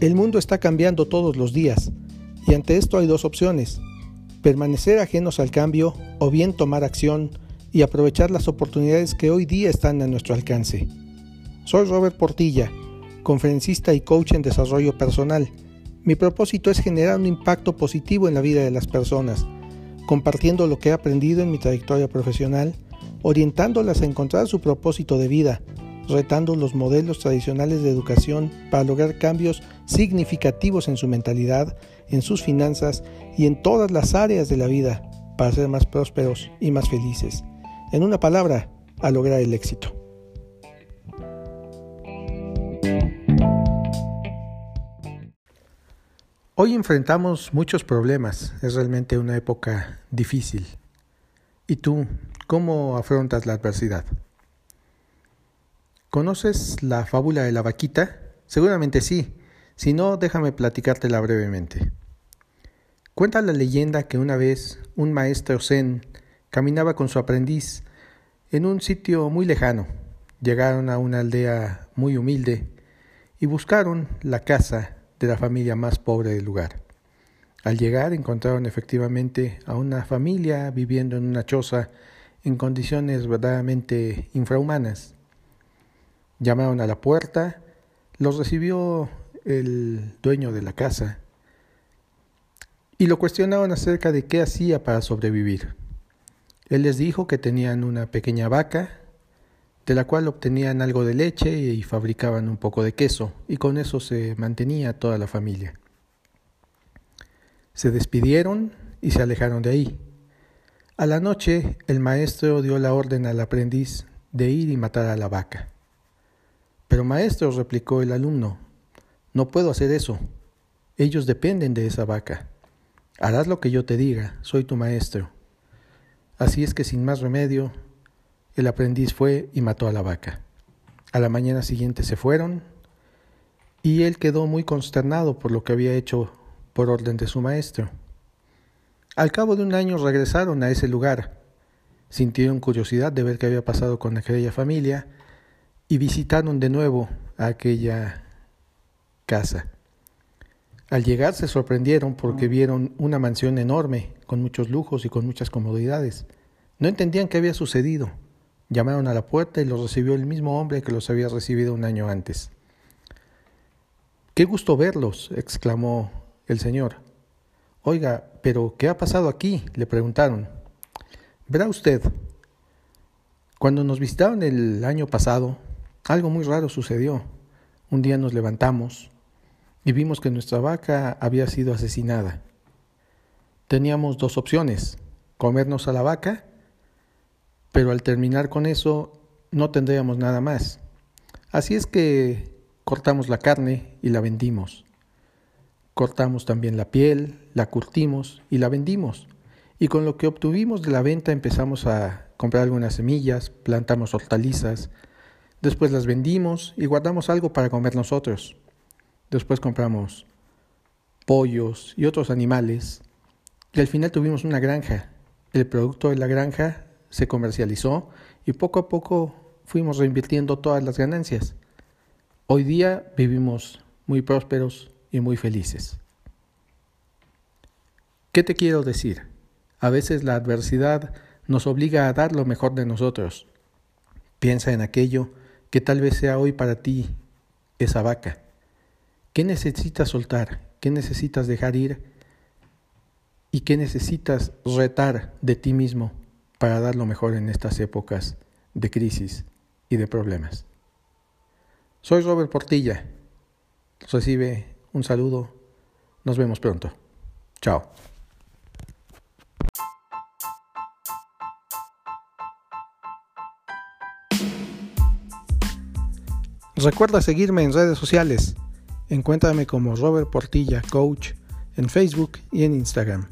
El mundo está cambiando todos los días y ante esto hay dos opciones, permanecer ajenos al cambio o bien tomar acción y aprovechar las oportunidades que hoy día están a nuestro alcance. Soy Robert Portilla, conferencista y coach en desarrollo personal. Mi propósito es generar un impacto positivo en la vida de las personas, compartiendo lo que he aprendido en mi trayectoria profesional, orientándolas a encontrar su propósito de vida, retando los modelos tradicionales de educación para lograr cambios significativos en su mentalidad, en sus finanzas y en todas las áreas de la vida para ser más prósperos y más felices. En una palabra, a lograr el éxito. Hoy enfrentamos muchos problemas, es realmente una época difícil. ¿Y tú, cómo afrontas la adversidad? ¿Conoces la fábula de la vaquita? Seguramente sí. Si no, déjame platicártela brevemente. Cuenta la leyenda que una vez un maestro zen caminaba con su aprendiz en un sitio muy lejano. Llegaron a una aldea muy humilde y buscaron la casa de la familia más pobre del lugar. Al llegar encontraron efectivamente a una familia viviendo en una choza en condiciones verdaderamente infrahumanas. Llamaron a la puerta, los recibió el dueño de la casa y lo cuestionaron acerca de qué hacía para sobrevivir. Él les dijo que tenían una pequeña vaca, de la cual obtenían algo de leche y fabricaban un poco de queso, y con eso se mantenía toda la familia. Se despidieron y se alejaron de ahí. A la noche el maestro dio la orden al aprendiz de ir y matar a la vaca. Pero maestro, replicó el alumno, no puedo hacer eso. Ellos dependen de esa vaca. Harás lo que yo te diga, soy tu maestro. Así es que sin más remedio, el aprendiz fue y mató a la vaca. A la mañana siguiente se fueron y él quedó muy consternado por lo que había hecho por orden de su maestro. Al cabo de un año regresaron a ese lugar. Sintieron curiosidad de ver qué había pasado con aquella familia y visitaron de nuevo aquella casa. Al llegar se sorprendieron porque vieron una mansión enorme, con muchos lujos y con muchas comodidades. No entendían qué había sucedido. Llamaron a la puerta y los recibió el mismo hombre que los había recibido un año antes. Qué gusto verlos, exclamó el señor. Oiga, pero ¿qué ha pasado aquí? le preguntaron. Verá usted, cuando nos visitaron el año pasado, algo muy raro sucedió. Un día nos levantamos y vimos que nuestra vaca había sido asesinada. Teníamos dos opciones, comernos a la vaca, pero al terminar con eso no tendríamos nada más. Así es que cortamos la carne y la vendimos. Cortamos también la piel, la curtimos y la vendimos. Y con lo que obtuvimos de la venta empezamos a comprar algunas semillas, plantamos hortalizas, Después las vendimos y guardamos algo para comer nosotros. Después compramos pollos y otros animales. Y al final tuvimos una granja. El producto de la granja se comercializó y poco a poco fuimos reinvirtiendo todas las ganancias. Hoy día vivimos muy prósperos y muy felices. ¿Qué te quiero decir? A veces la adversidad nos obliga a dar lo mejor de nosotros. Piensa en aquello que tal vez sea hoy para ti esa vaca. ¿Qué necesitas soltar? ¿Qué necesitas dejar ir? ¿Y qué necesitas retar de ti mismo para dar lo mejor en estas épocas de crisis y de problemas? Soy Robert Portilla. Recibe un saludo. Nos vemos pronto. Chao. Recuerda seguirme en redes sociales. Encuéntrame como Robert Portilla Coach en Facebook y en Instagram.